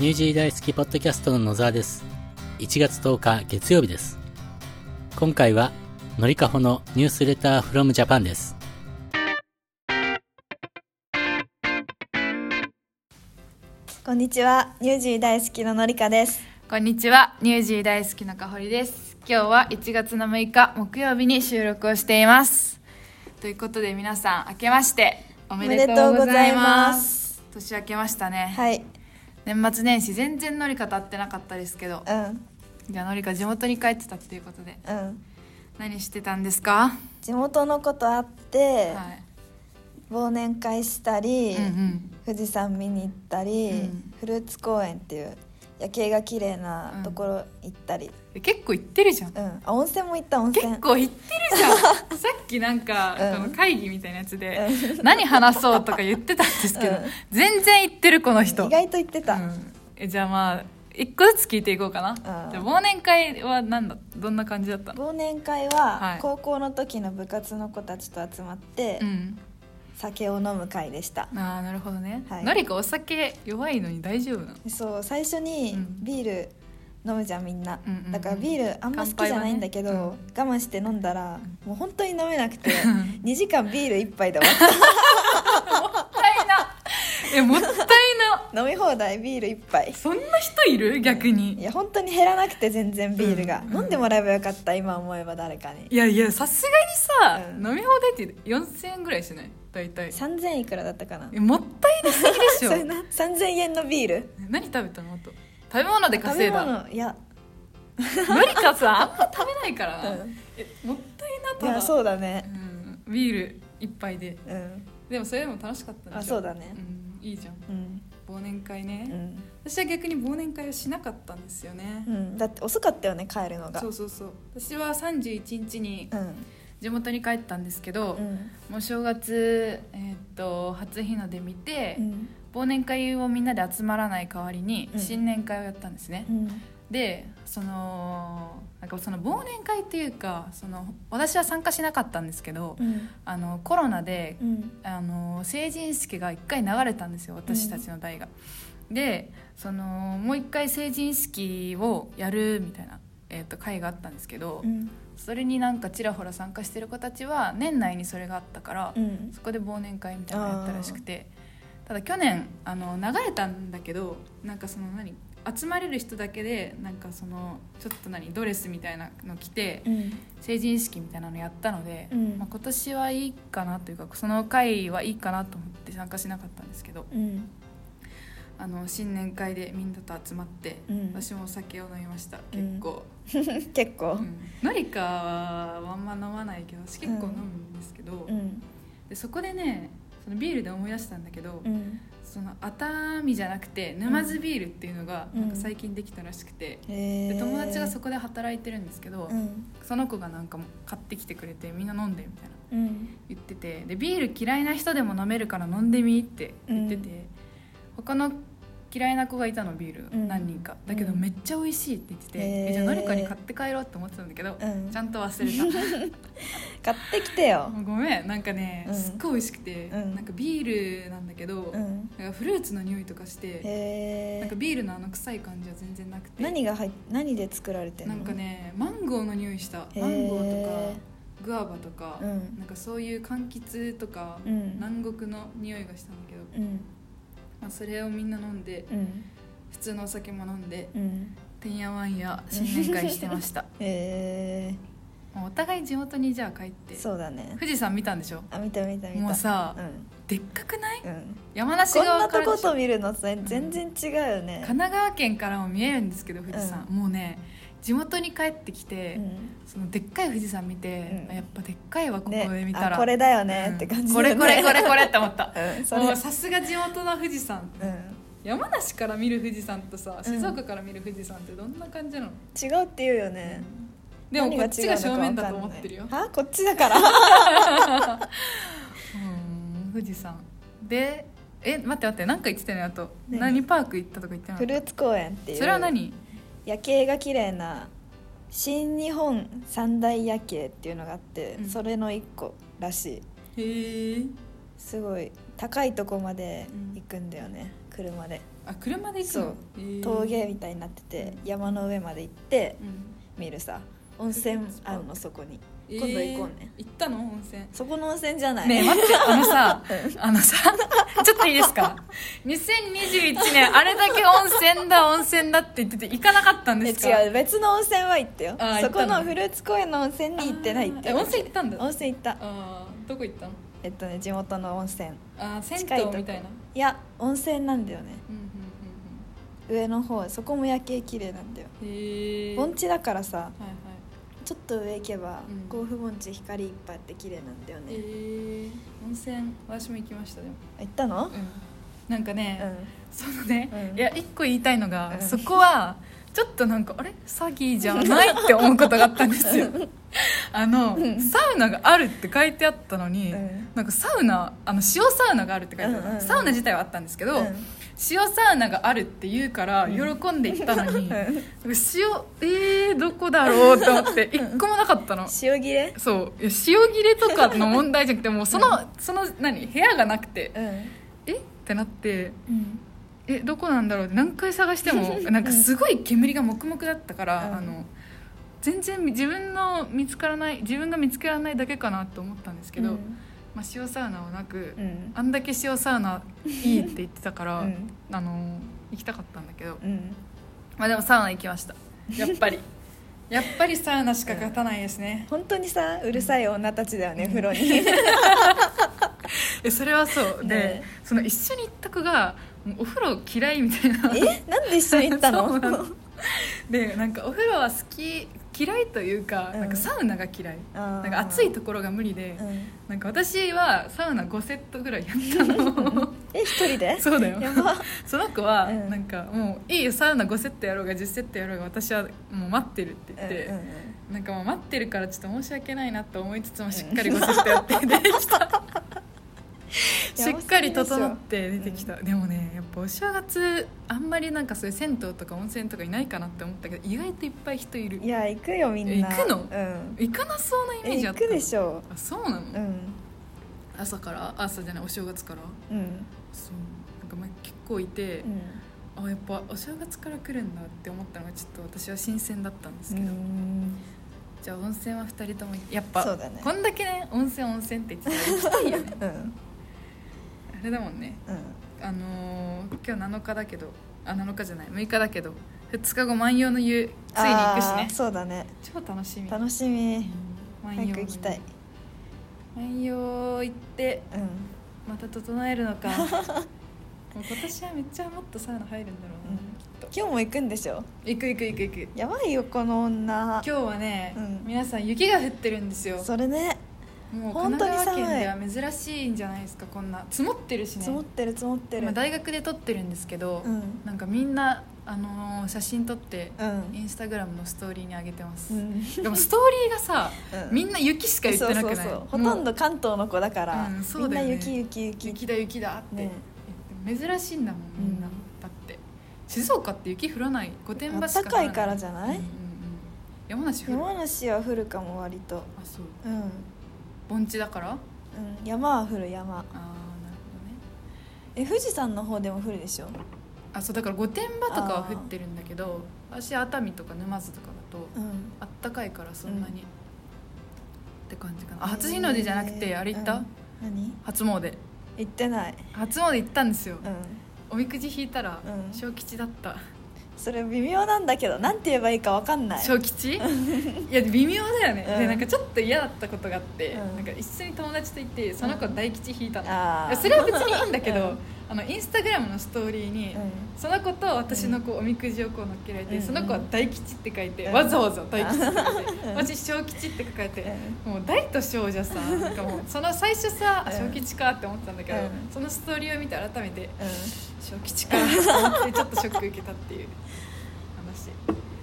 ニュージー大好きポッドキャストの野沢です。1月10日月曜日です。今回は、のりかほのニュースレターフロムジャパンです。こんにちは、ニュージー大好きののりかです。こんにちは、ニュージー大好きなかほりです。今日は1月の6日木曜日に収録をしています。ということで皆さん明けましておめでとうございます。年明けましたね。はい、年末年始全然のりか立ってなかったですけど、うん、じゃあのりか地元に帰ってたっていうことでうん。何してたんですか？地元のことあって、はい。忘年会したり、うんうん。富士山見に行ったり、うんフルーツ公園っていう夜景が綺麗なところ行ったり、え結構行ってるじゃん。うん、あ温泉も行った温泉。結構行ってるじゃん。さっきなんか、うん。会議みたいなやつで、何話そうとか言ってたんですけど、うん。全然行ってるこの人。意外と行ってた。うん。えじゃあまあ一個ずつ聞いていこうかな、忘年会は何だどんな感じだったの？忘年会ははい。高校の時の部活の子たちと集まって、うん酒を飲む会でした。ああなるほどね、はい。のりかお酒弱いのに大丈夫なの？そう最初にうん。ビール飲むじゃんみんな、うんうんうん。だからビールあんま好きじゃないんだけど、乾杯はね。我慢して飲んだら、もう本当に飲めなくて ん2時間ビール1杯で終わっ もったいな。えもったい飲み放題ビール1杯。そんな人いる？逆いにや本当に減らなくて全然ビールが、うん。飲んでもらえばよかった今思えば誰かに。いやいやさすがにさ、うん。飲み放題って4000円ぐらいしない？大体。3000いくらだったかな？えもったいなすぎでしょ。それな3000円のビール？何食べたの？あと。食べ物で稼いだ。物いや。のりかさあんま 食べないから。な、うん。えもったいなただ。いやそうだね。うん、ビール一杯で。うん。でもそれでも楽しかったんでしょ？あそうだね。うん、いいじゃん。うん忘年会ね、うん、私は逆に忘年会をしなかったんですよね。う、ん、だって遅かったよね帰るのが。そうそうそう。私は31日にうん。地元に帰ったんですけど、うん。もう正月、えーっと初日の出見て、うん。忘年会をみんなで集まらない代わりにうん。新年会をやったんですね、うんでそのなんかその忘年会っていうかその私は参加しなかったんですけど、うん。あのコロナでうん。あの成人式が一回流れたんですよ私たちの代が。でそのもう一回成人式をやるみたいな、えー、と会があったんですけど、うん。それになんかちらほら参加してる子たちは年内にそれがあったから、うん。そこで忘年会みたいなのやったらしくて。ただ去年あの流れたんだけどなんかその何？集まれる人だけでなんかそのちょっと何ドレスみたいなの着てうん。成人式みたいなのやったので、うん。まあ、今年はいいかなというかその会はいいかなと思って参加しなかったんですけどうん。あの新年会でみんなと集まって、うん。私もお酒を飲みました。うん。結構、結構。うん。のりかはあんま飲まないけど私結構飲むんですけど、うん。でそこでねそのビールで思い出したんだけど、うんその熱海じゃなくて沼津ビールっていうのがうん。なんか最近できたらしくて、へー。で友達がそこで働いてるんですけど、うん。その子がなんかも買ってきてくれてみんな飲んでみたいな。うん。言ってて。でビール嫌いな人でも飲めるから飲んでみって言ってて、他の嫌いな子がいたのビール。うん。何人か、だけどうんめっちゃ美味しいって言ってて、へー。えじゃあのりかに買って帰ろうって思ってたんだけど、うん。ちゃんと忘れた。買ってきてよ。ごめん。なんかね、うん。すっごい美味しくて、うん。なんかビールなんだけど、うん。なんかフルーツの匂いとかして、へえなんかビールのあの臭い感じは全然なくて。何が入っ何で作られてるの？なんかねマンゴーの匂いした。マンゴー。とかグアバとか、うんなんかそういう柑橘とか、うん南国の匂いがしたんだけど、うんまあ、それをみんな飲んでうん。普通のお酒も飲んでうん。てんやわんや新年会してました。へもうお互い地元にじゃあ帰ってえそうだね。富士山見たんでしょ？あ見た見た見た。もうさうん。でっかくない？うん。山梨こんな側からでしょ？とこと見るの全全然違うよね。神奈川県からも見えるんですけど富士山、もうね地元に帰ってきて、うん。そのでっかい富士山見て、うん。やっぱでっかいわここねで見たら、あこれだよねうん。って感じこれこれこれこれって思った。もうさすが地元の富士山。うん。山梨から見る富士山とさうん。静岡から見る富士山ってどんな感じなの、違うって言うよね。でもこっちが正面だと思ってるよ。あこっちだから。うん富士山。でえ待って待って何か言ってたよねあと。何？何パーク行ったとか言ってなフルーツ公園っていう。それは何？夜景が綺麗な新日本三大夜景っていうのがあって、うん。それの一個らしい。へえ。すごい高いとこまで行くんだよね、車で。あ車で行くの？そう。へー峠みたいになってて山の上まで行ってうん。見るさ。温泉あるのそこに今度行こうね、えー行ったの温泉。そこの温泉じゃない。ねえ待ってあのさあのさちょっといいですか？2021年あれだけ温泉だ温泉だって言ってて行かなかったんえですか？違う。別の温泉は行ったよ。そったの。このフルーツ公園の温泉に行ってないってえ温泉行ったんだ。温泉行った。ああどこ行ったの？えっとね地元の温泉。あー銭湯みたいな。いや温泉なんだよね。うんうん上の方そこも夜景綺麗なんだよ。盆地だからさはいはいちょっと上行けばうん。甲府盆地光いっぱいあって綺麗なんだよえねー、温泉私も行きましたでも。あ行ったの？うん。なんかね、うん。そのね、うん。いや一個言いたいのが、うん。そこはちょっとなんかあれ？詐欺じゃないって思うことがあったんですよ。あの、うん。サウナがあるって書いてあったのに、うん。なんかサウナあの塩サウナがあるって書いてあった、うんうんうん。サウナ自体はあったんですけど、うん。塩サウナがあるって言うからうん喜んで行ったのに、塩えー、どこだろうと思って一個もなかったの。塩切れ？そう。塩切れとかの問題じゃなくてもうそのその何？部屋がなくて。うん。え？ってなって。うんえどこなんだろう？って何回探しても なんかすごい煙が黙々だったから、うん。あの全然自分の見つからない自分が見つけられないだけかなと思ったんですけど、うん。まあ、塩サウナはなく、うん。あんだけ塩サウナいいって言ってたから、うん。あの行きたかったんだけど、うん。まあ、でもサウナ行きました。やっぱり。やっぱりサウナしか勝たないですね、本当にさうるさい女たちだよね風呂に。えそれはそう。で、ねその一緒に行った子がお風呂嫌いみたいな。え？なんで一緒に行ったの？そうなの。でなんかお風呂は好き嫌いというか,、うん。なんかサウナが嫌い。なんか暑いところが無理で、うん。なんか私はサウナ5セットぐらいやったの。え一人で？そうだよ。やば。その子はうん。なんかもういいよサウナ5セットやろうが10セットやろうが私はもう待ってるって言って、うんうんなんかもう待ってるからちょっと申し訳ないなと思いつつもしっかり5セットやって出てきたしっかり整って出てきた、でもねやっぱお正月あんまりなんかそういう銭湯とか温泉とかいないかなって思ったけど意外といっぱい人いる。いや行くよみんな。え行くの？うん。行かなそうなイメーえジあった。行くでしょあそうなの、うん。朝から？朝じゃないお正月から？うん。そう。なんかまあ結構いてう、ん。あやっぱお正月から来るんだって思ったのがちょっと私は新鮮だったんですうけど、ん。じゃあ温泉は2人ともやっぱそうだね。こんだけね温泉温泉って言ってたら行きたいよね。うんあれだもんね。うん。あのー今日7日だけどあ7日じゃない6日だけど2日後万葉の湯ついに行くしあねーそうだね。超楽しみ。楽しみ。万早く行きたい。万葉行ってうん。また整えるのか。今年はめっちゃもっとサウナ入るんだろうな、うん。きっと。今日も行くんでしょ？行く行く行く行く。やばいよこの女。今日はね、うん。皆さん雪が降ってるんですよ。それねもう本神奈川県では珍しいんじゃないですかこんな。積もってるしね。積もってる積もってる。今大学で撮ってるんですけど、うん。なんかみんな、あのー写真撮って、うん。インスタグラムのストーリーに上げてます、うん。でもストーリーがさ、うん。みんな雪しか言ってなくない？そうそうそう。ほとんど関東の子だから、うんそうみんな雪雪雪。雪だ雪だって、ね。珍しいんだもんみんな、うんだって。静岡って雪降らない。御殿場しか降らない。暖からじゃない？うんうんうん。山梨山梨は降るかも割と。あそう。うん、うん、盆地だから？あ山は降る山。あなるほどね。え富士山の方でも降るでしょ？あそうだから御殿場とかは降ってるんだけど私熱海とか沼津とかだとうん。あったかいからそんなに、うん。って感じかな。あ初日の出じゃなくてあれ行った、うん。何？初詣。行ってない。初詣行ったんですよ、うん。おみくじ引いたら、うん。小吉だったそれ微妙なんだけどなんて言えばいいかわかんない。小吉？いや微妙だよね、うん。でなんかちょっと嫌だったことがあって、うん。なんか一緒に友達といてその子大吉引いたの、あー。いやそれは別にいいんだけど、うんあのインスタグラムのストーリーに、うん。その子と私のこうおみくじをこう乗っけられて、うん。その子は大吉って書いて、うん。わざわざ大吉って書いて、うん。私小吉って書かれて、うもう大と小じゃさ なんかもうその最初さ、小吉かって思ったんだけど、うん。そのストーリーを見て改めてう小吉かって ちょっとショック受けたっていう話。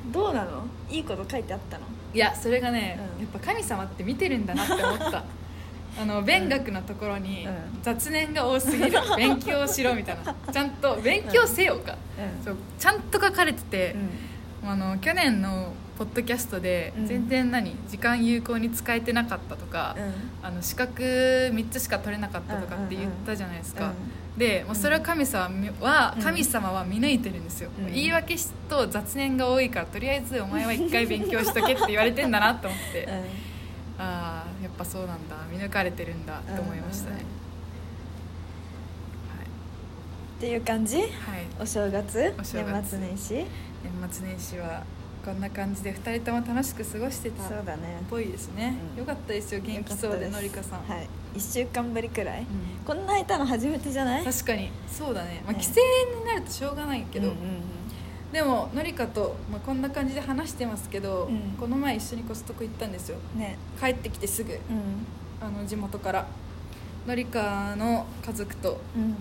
んどうなの？いいこと書いてあったの？いやそれがね、うん。やっぱ神様って見てるんだなって思ったあの勉学のところに、うん。雑念が多すぎる。勉強しろみたいな。ちゃんと勉強せよか、うん。そうちゃんと書かれてて、あの去年のポッドキャストでうん。全然何時間有効に使えてなかったとか、あの資格3つしか取れなかったとかって言ったじゃないですか、でもうそれは神様は、うん。神様は見抜いてるんですよ、うん。言い訳と雑念が多いからとりあえずお前は一回勉強しとけって言われてんだなと思って、うん。ああやっぱそうなんだ見抜かれてるんだと思いましたね、っていう感じ？はい、はい、お正月？お正月。年末年始？年末年始はこんな感じで2人とも楽しく過ごしてたっそうだね。ぽいですね、うん。よかったですよ元気そうでのりかさん、はい。1週間ぶりくらい？うん。こんな空いたの初めてじゃない？確かに。そうだね、まあ、ね。帰省になるとしょうがないけど、うんうんでものりかと、まあ、こんな感じで話してますけど、うん。この前一緒にコストコ行ったんですよ。うんね。帰ってきてすぐ。うん。あの地元から。のりかの家族とうん。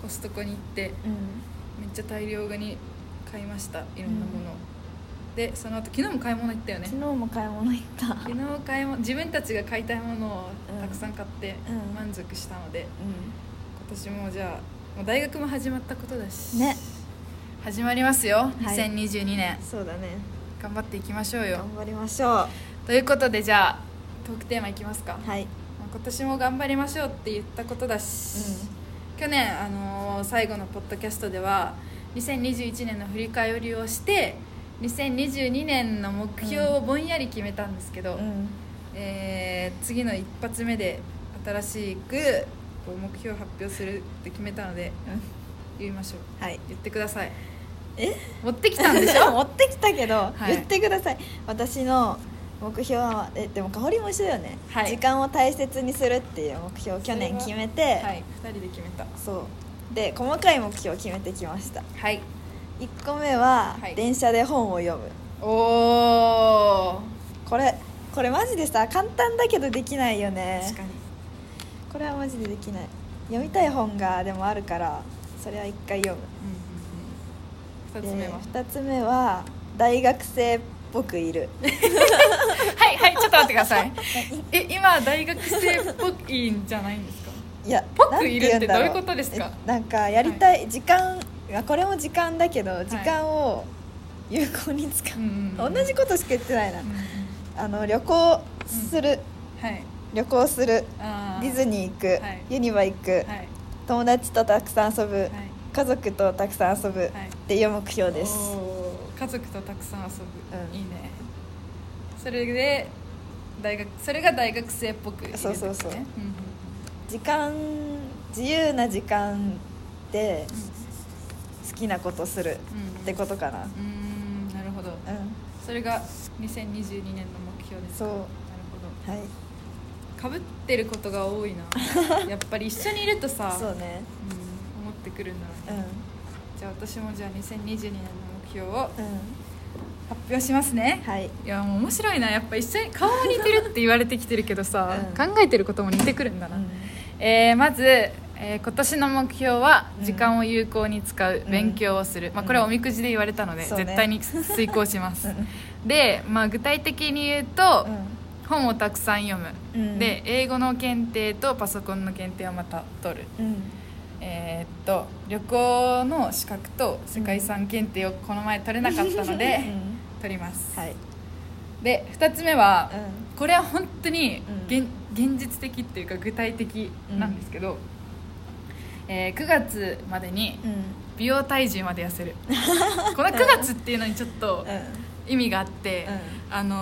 コストコに行ってうん。めっちゃ大量に買いました。いろんなもの、でその後昨日も買い物行ったよね。昨日も買い物行った。昨日買い物自分たちが買いたいものをたくさん買ってうん。満足したので、う今年もじゃあもう大学も始まったことだし。ね始まりますよ。はい。2022年、んそうだね。頑張っていきましょうよ。頑張りましょう。ということでじゃあトークテーマいきますか、まあはい今年も頑張りましょうって言ったことだし、去年、あのー最後のポッドキャストでは2021年の振り返りをして2022年の目標をぼんやり決めたんですけど、うん。えー次の一発目で新しくこう目標を発表するって決めたので言いましょう。はい。言ってくださいえ？持ってきたんでしょ？持ってきたけど、はい。言ってください。私の目標はえでも香りも一緒だよね、はい。時間を大切にするっていう目標を去年決めて、はい。2人で決めた。そう。で細かい目標を決めてきました。はい。1個目は、はい。電車で本を読む。おおこれこれマジでさ簡単だけどできないよね。確かに。これはマジでできない。読みたい本がでもあるからそれは1回読む。うん2つ目は？で2つ目は大学生っぽくいる。はいはいちょっと待ってください。え今大学生っぽいんじゃないんですか？いやぽくいるってどういうことですか？えなんかやりたい、時間いやこれも時間だけど時間を有効に使う、うんうんうん同じことしか言ってないな、うんうんあの旅行する、はい。旅行する。あディズニー行く、はい。ユニバ行く、はい。友達とたくさん遊ぶ、はい家族とたくさん遊ぶ、はいっていう目標です。おー家族とたくさん遊ぶ、うん。いいね。それで大学それが大学生っぽくね。そうそうそう。うんうん時間自由な時間で好きなことするうんってことかな。うーんなるほど。うん。それが2022年の目標ですか？そう。なるはいほど。かぶってることが多いな。やっぱり一緒にいるとさそうね。うん、思ってくるんだろうね、うん。じゃあ私もじゃあ2022年の目標をうん。発表しますね。はい。いやもう面白いな。やっぱ一緒に顔も似てるって言われてきてるけどさ、うん。考えてることも似てくるんだな、うん。えーまず、えー今年の目標はうん。時間を有効に使う、勉強をする、まあ、これはおみくじで言われたので、絶対に 遂行します、うん。で、まあ、具体的に言うと、本をたくさん読む、うん。で英語の検定とパソコンの検定をまた取る。うんえーっと旅行の資格と世界遺産検定をこの前取れなかったので、うん。取ります、はい。で2つ目は、うこれは本当にうん。現,、現実的っていうか具体的なんですけど、えー9月までに美容体重まで痩せる。この9月っていうのにちょっと意味があって、うあの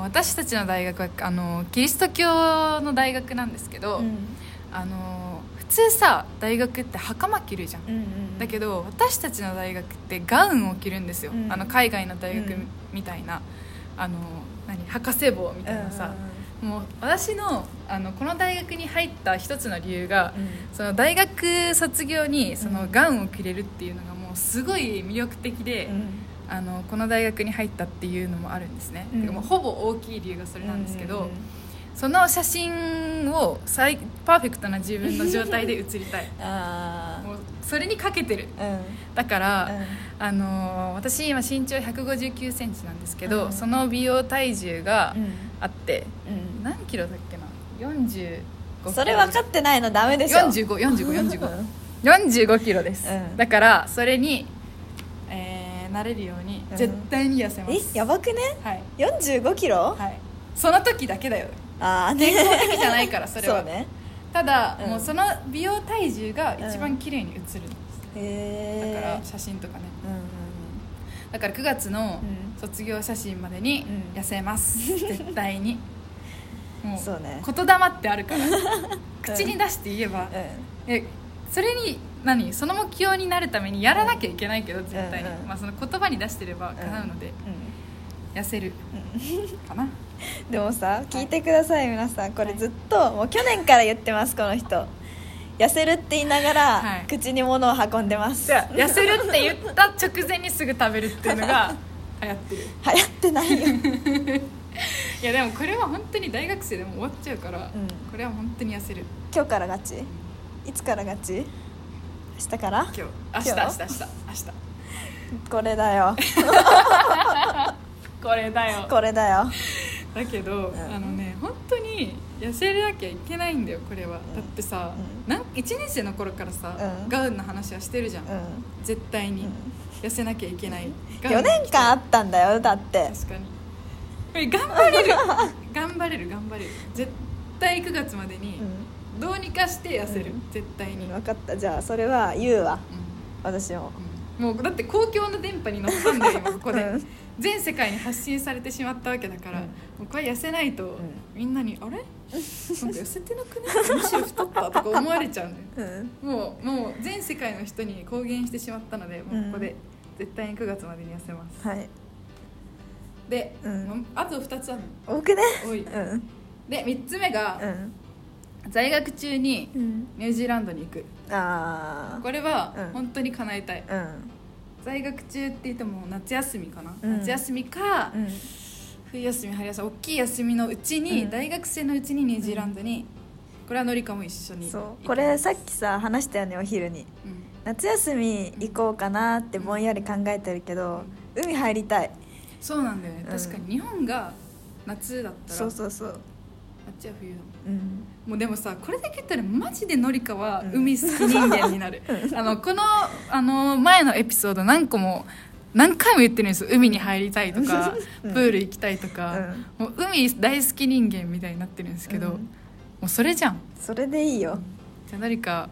ー私たちの大学はあのーキリスト教の大学なんですけど、うん。あの通さ大学って袴着るじゃん。うんうんだけど私たちの大学ってガウンを着るんですよ、うんあの海外の大学うん。みたいな、あの何？博士帽みたいなさ、もう私のあのこの大学に入った一つの理由が、うん。その大学卒業にそのうん。ガウンを着れるっていうのがもうすごい魅力的で、うん。あのこの大学に入ったっていうのもあるんですね、うん。もうほぼ大きい理由がそれなんですけど、うんうんその写真を最パーフェクトな自分の状態で写りたい。あもうそれにかけてる。あうん。だから、うん。あのー私今身長1 5 9センチなんですけど、うん。その美容体重がうん。あって、うん。何キロだっけな？45それ分かってないのダメでしょ。454545うん。45キロです、うん。だからそれに、えーなれるようにうん絶対に痩せます、えやばくね？はい、4 5キロ、はい、その時だけだよああね健康的じゃないから それは。ね。ただ、うん。もうその美容体重が一番綺麗に映る。んです、へえだから写真とかね。うんうんだから9月のうん。卒業写真までにうん。痩せます、絶対に。もそうね。言霊ってあるから。口に出して言えば、うん。えそれに何？その目標になるためにやらなきゃいけないけど絶対に、うん。うんまあ、その言葉に出してれば叶うので、痩せる。かな でもさ聞いてください皆さん。これずっともう去年から言ってますこの人。痩せるって言いながら、はい。口に物を運んでます。じゃあ痩せるって言った直前にすぐ食べるっていうのが 流行ってる。流行ってないよ。いやでもこれは本当に大学生でも終わっちゃうから、ん。これは本当に痩せる。今日からガチ？いつからガチ？明日から？今日？明日明日明日。明日。これだよ。これだよ。これだよだけど、ん。あのね本当に痩せなきゃいけないんだよこれは、だってさ、うなん1年生の頃からさ、うん。ガウンの話はしてるじゃん、う絶対に、うん。痩せなきゃいけない。ん4年間あったんだよだって。確かに。頑張れる。頑張れる頑張れる。絶対9月までにどうにかして痩せる、うん。絶対に、分かった。じゃあそれは言うわ。私も。うんもうだって公共の電波に乗ったんだよ今ここで、うん。全世界に発信されてしまったわけだから、うん。もうこれ痩せないと、ん。みんなに「あれ？なんか痩せてなくね？むしろ太った?」とか思われちゃうのよ。うん。もうもう全世界の人に公言してしまったのでもうここで。絶対に9月までに痩せます、はい。で、うん。あと2つあるの。多くね？多い。うん。で3つ目が、うん。在学中にうん。ニュージーランドに行くあこれはうん。本当に叶えたい、あうん。在学中って言っても夏休みかな、うん。夏休みか、うん。冬休み春休み大きい休みのうちに、うん。大学生のうちにニュージーランドに、これはのりかも一緒にそう。これさっきさ話したよねお昼に。うん。夏休み行こうかなってぼんやり考えてるけど海入りたい。そうなんだよね、うん確かに。日本が夏だったらそうそうそうあっちは冬だもんうん。もうでもさこれだけ言ったらマジでのりかはうん。海好き人間になる、あのこのあの前のエピソード何個も何回も言ってるんです。よ海に入りたいとか、うん。プール行きたいとか、もう海大好き人間みたいになってるんですけど、うん。もうそれじゃん。それでいいよ。じゃあのりか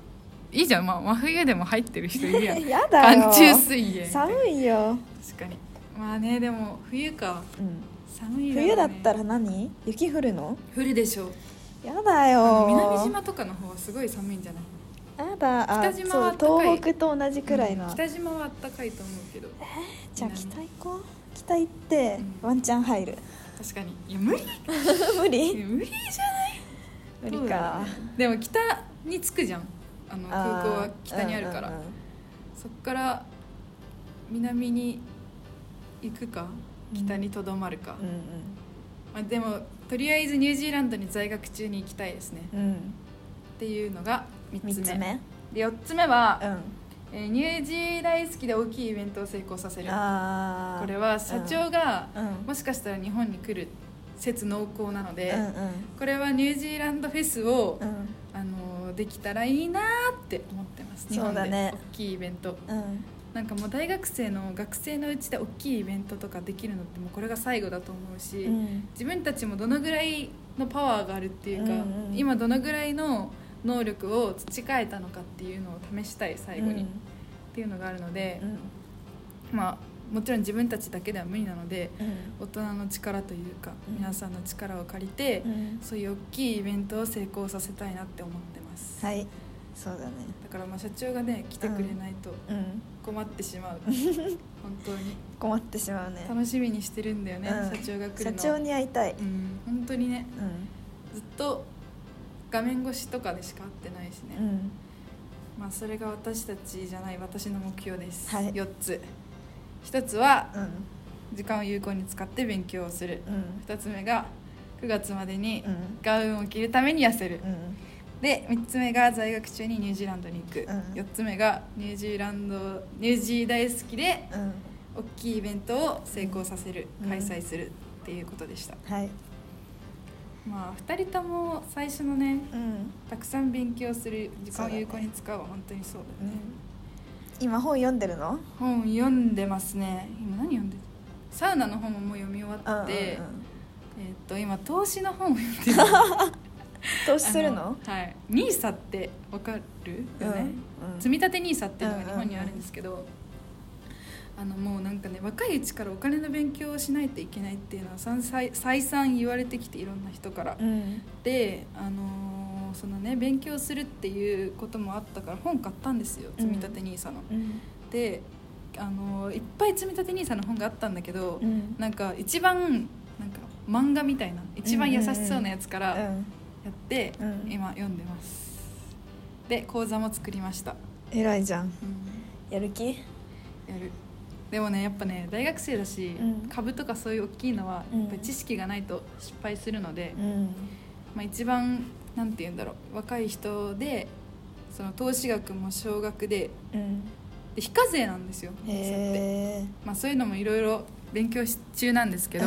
いいじゃん、まあ、真冬でも入ってる人いるやん。やだよ。寒中水泳寒いよ、確かに。まあねでも冬か。うん、寒いね。冬だったら何？雪降るの？降るでしょう。やだよ。南島とかの方はすごい寒いんじゃない？やだ。あ北島は東北と同じくらいの、うん北島は暖かいと思うけど。じゃあ北行こう？北行ってうん。ワンチャン入る？確かに。いや無理。無理？無理じゃない？無理か。でも北に着くじゃん。あの空港は北にあるから、うんうんうん。そっから南に行くか？北にとどまるか、うんまあ、でもとりあえずニュージーランドに在学中に行きたいですね。うん。うんっていうのが3つ目。三つ目？で4つ目は、うん。えーニュージー大好きで大きいイベントを成功させる。これは社長が、うん。もしかしたら日本に来る説濃厚なので、うんうん。これはニュージーランドフェスを、うん。あのーできたらいいなーって思ってます。日本でそうだね。大きいイベント。うんなんかもう大学生の学生のうちで大きいイベントとかできるのってもうこれが最後だと思うし、うん。自分たちもどのぐらいのパワーがあるっていうか、うんうん。今どのぐらいの能力を培えたのかっていうのを試したい最後に、うん。っていうのがあるのでう、ん。まあもちろん自分たちだけでは無理なのでうん。大人の力というか、うん。皆さんの力を借りて、うん。そういう大きいイベントを成功させたいなって思ってます、はいそうだね。だからまあ社長がね来てくれないとうん。困ってしまう、本当に。困ってしまうね。楽しみにしてるんだよね、うん。社長が来るの社長に会いたい。うん。本当にね。うん。ずっと画面越しとかでしか会ってないしね、うん。まあそれが私たちじゃない私の目標です、はい。4つ。1つはうん。時間を有効に使って勉強をする。うん。2つ目が9月までにうん。ガウンを着るために痩せる、うんで3つ目が在学中にニュージーランドに行く、うん。4つ目がニュージーランドニュージー大好きでうん。大きいイベントを成功させる、うん。開催するっていうことでした、はい。まあ2人とも最初のねうん。たくさん勉強する時間を有効に使うは本当にそうだね。今本読んでるの？本読んでますね。今何読んでる？サウナの本ももう読み終わって、えーっと今投資の本を読んでる 投資するの？あはい。ニーサってわかるよね、積み立てニーサっていうのが日本にあるんですけど、あのもうなんかね若いうちからお金の勉強をしないといけないっていうのは再三言われてきていろんな人から、うん。であのーそのね勉強するっていうこともあったから本買ったんですようん。積み立て NISA の。うん。であのーいっぱい積み立て NISA の本があったんだけど、うん。なんか一番なんか漫画みたいな一番優しそうなやつからやって、うん。今読んでます。で講座も作りました、偉いじゃん。うん。やる気？やる。でもねやっぱね大学生だし、うん。株とかそういう大きいのはうん。やっぱり知識がないと失敗するので、うん。まあ、一番なんて言うんだろう。若い人でその投資額も少額でうん。で非課税なんですよ、へえまあ、そういうのもいろいろ勉強し中なんですけど、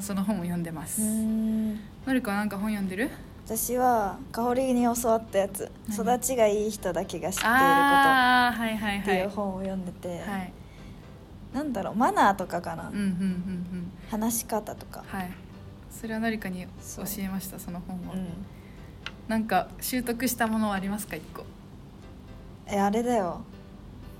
その本を読んでます、うん。のりこはなんか本読んでる？私は香りに教わったやつ「何？育ちがいい人だけが知っていること」ってはいいう本を読んでて、はい。なんだろうマナーとかかな、うんうんうんうん。話し方とか、はい。それはのりかに教えましたその本を、うん、なんか習得したものはありますか一個？えあれだよ。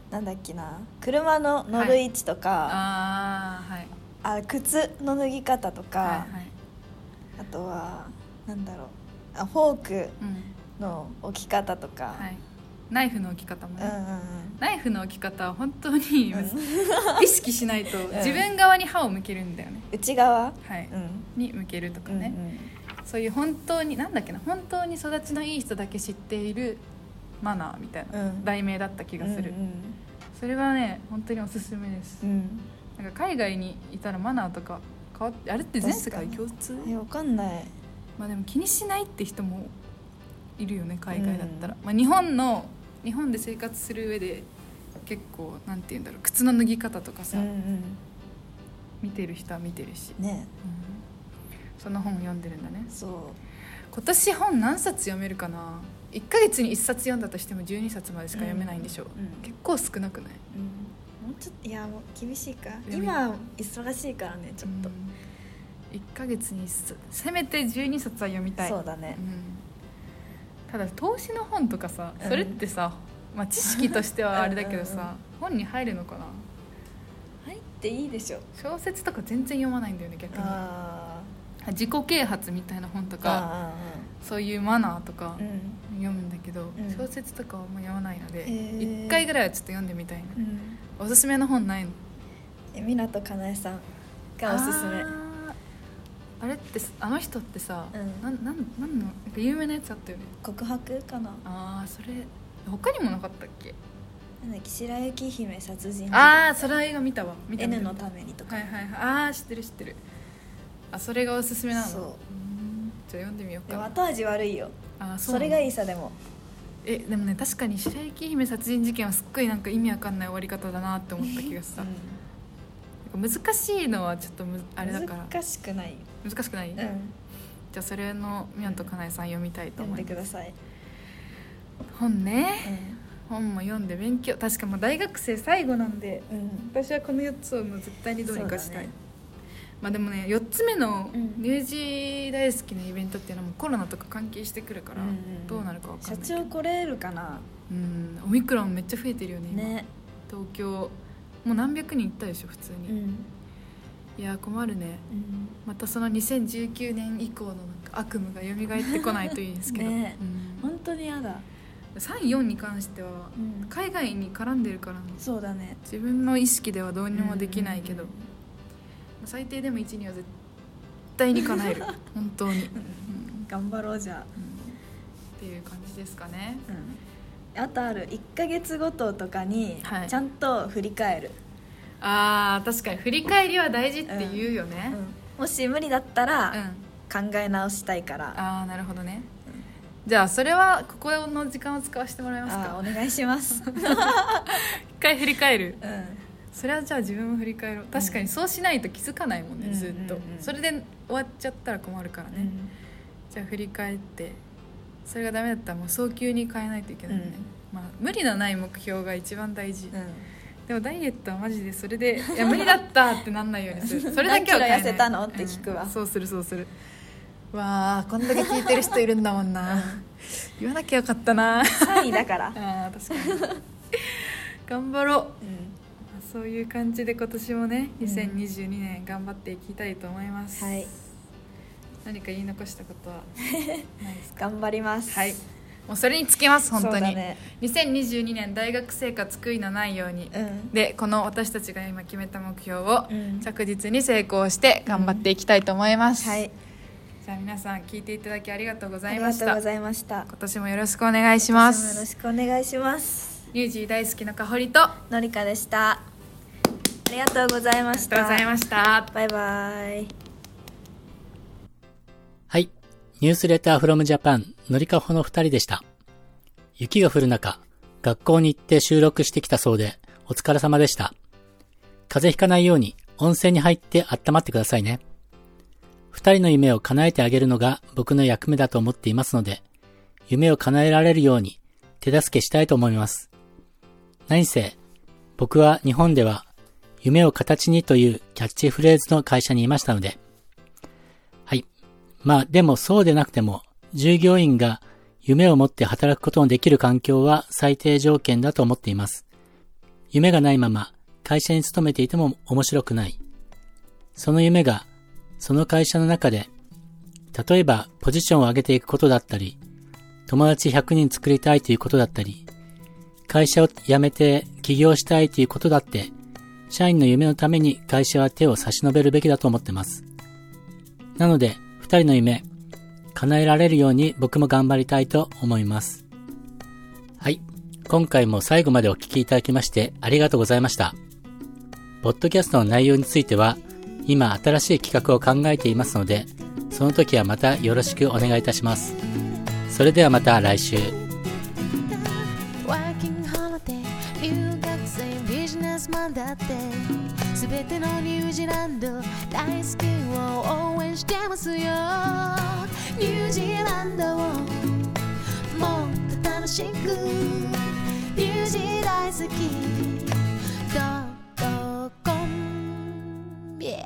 なんだっけな。車の乗る位置とか、ああはい。あ靴の脱ぎ方とか、はいはい。あとはなんだろう。あフォークうんの置き方とか、はい。ナイフの置き方もね、うんうんうん。ナイフの置き方は本当にうん。意識しないと自分側に歯を向けるんだよね、内側？はい。うん。に向けるとかうんね、そういう本当になんだっけな本当に育ちのいい人だけ知っているマナーみたいなうん。題名だった気がする、うんそれはね本当におすすめです、うん。うんなんか海外にいたらマナーとか変わってあれって全世界共通？えわかんないまあでも気にしないって人もいるよね海外だったら、まあ、日本の日本で生活する上で結構なんて言うんだろう靴の脱ぎ方とかさ、うんうん。見てる人は見てるし、ね。うん。その本を読んでるんだね。そう。今年本何冊読めるかな？1ヶ月に1冊読んだとしても12冊までしか読めないんでしょ、う。ん結構少なくない？うん。もうちょっといやもう厳しいか。今忙しいからねちょっと、1ヶ月に1冊せめて12冊は読みたい。そうだね。うん。ただ投資の本とかさうん。それってさ、まあ、知識としてはあれだけどさうんうんうん。本に入るのかな？入っていいでしょ。小説とか全然読まないんだよね逆に。あ自己啓発みたいな本とーかあそういうマナーとか読むんだけど、ん。小説とかはあんま読まないので、へー。1回ぐらいはちょっと読んでみたいな、うん。おすすめの本ないの？え湊かなえさんがおすすめあれってあの人ってさ、うん。なんなんなんの有名なやつあったよね。告白かな。ああそれ他にもなかったっけ？なんだっけ白雪姫殺人ああそれ映画見たわ。見た N のためにとか、はいはいはい。ああ知ってる知ってる。あそれがおすすめなの？そう。じゃあ読んでみようか。後味悪いよ。あーそれがいいいさでも。えでもね確かに白雪姫殺人事件はすっごいなんか意味わかんない終わり方だなって思った気がした、難しいのはちょっとむあれだから。難しくない難しくない、うん。じゃあそれのみやんとかなえさん読みたいと思います。でください、本ね。本も読んで勉強。確かもう大学生最後なんでうん。うん私はこの4つをもう絶対にどうにかしたい、ね。まあでもね4つ目のうん。乳児大好きなイベントっていうのもコロナとか関係してくるからうんうんどうなるか分かん社ないけど。長来れるかな？うん。オミクロンめっちゃ増えてるよね今。ね。東京。もう何百人いったでしょ普通に、うんいや困るね。うん。またその2019年以降のなんか悪夢が蘇ってこないといいですけど、ねうん、本当に嫌だ。34に関してはうん。海外に絡んでるからそうだね。自分の意識ではどうにもできないけど、うん最低でも1には絶対に叶える。本当に、うん頑張ろうじゃっていう感じですかね。あ、あとある。1か月ごととかにはい。ちゃんと振り返る、あー確かに振り返りは大事って言うよね。うんもし無理だったうん、ら考え直したいから、ああなるほどね、じゃあそれはここの時間を使わせてもらえますか。あお願いします、うん、一回振り返る。それはじゃあ自分も振り返ろう。確かにそうしないと気づかないもんね、うんずっと、うんうん。うんそれで終わっちゃったら困るからね、じゃあ振り返ってそれがダメだったらもう早急に変えないといけないね、まあ無理のない目標が一番大事、うんでもダイエットはマジでそれで「いや無理だった!」ってなんないようにする。それだけは痩せたのって聞くわ。うんそうするそうする。わあこんだけ聞いてる人いるんだもんな。言わなきゃよかったな。3位だから、あー確かに。頑張ろう。うん。そういう感じで今年もね2022年頑張っていきたいと思います、はい。何か言い残したことはないですか？頑張ります。はいもうそれにつきます本当に、ね2022年大学生活悔いのないように、うん。でこの私たちが今決めた目標をうん。着実に成功して頑張っていきたいと思います、はい。じゃあ皆さん聞いていただきありがとうございました。がとうございました。今年もよろしくお願いしま今年もよろすしくお願いします。リュウジー大好きなかほりと。あのりかでした。ありがとうございました。りがとうございました。バイバイ。はい。ニュースレターフロムジャパン、のりかほの二人でした。雪が降る中、学校に行って収録してきたそうで、お疲れ様でした。風邪ひかないように、温泉に入って温まってくださいね。二人の夢を叶えてあげるのが僕の役目だと思っていますので、夢を叶えられるように手助けしたいと思います。何せ、僕は日本では、夢を形にというキャッチフレーズの会社にいましたので、はい。まあでもそうでなくても、従業員が夢を持って働くことのできる環境は最低条件だと思っています。夢がないまま会社に勤めていても面白くない。その夢が、その会社の中で、例えばポジションを上げていくことだったり、友達100人作りたいということだったり、会社を辞めて起業したいということだって、社員の夢のために会社は手を差し伸べるべきだと思ってます。なので、二人の夢、叶えられるように僕も頑張りたいと思います。はい。今回も最後までお聞きいただきましてありがとうございました。ポッドキャストの内容については、今新しい企画を考えていますので、その時はまたよろしくお願いいたします。それではまた来週。ワーキングホリデー留学生ビジネスマンだってすべてのニュージーランド大好きを応援してますよ。ニュージーランドをもっと楽しく。ニュージー大好き。ドットコム。Yeah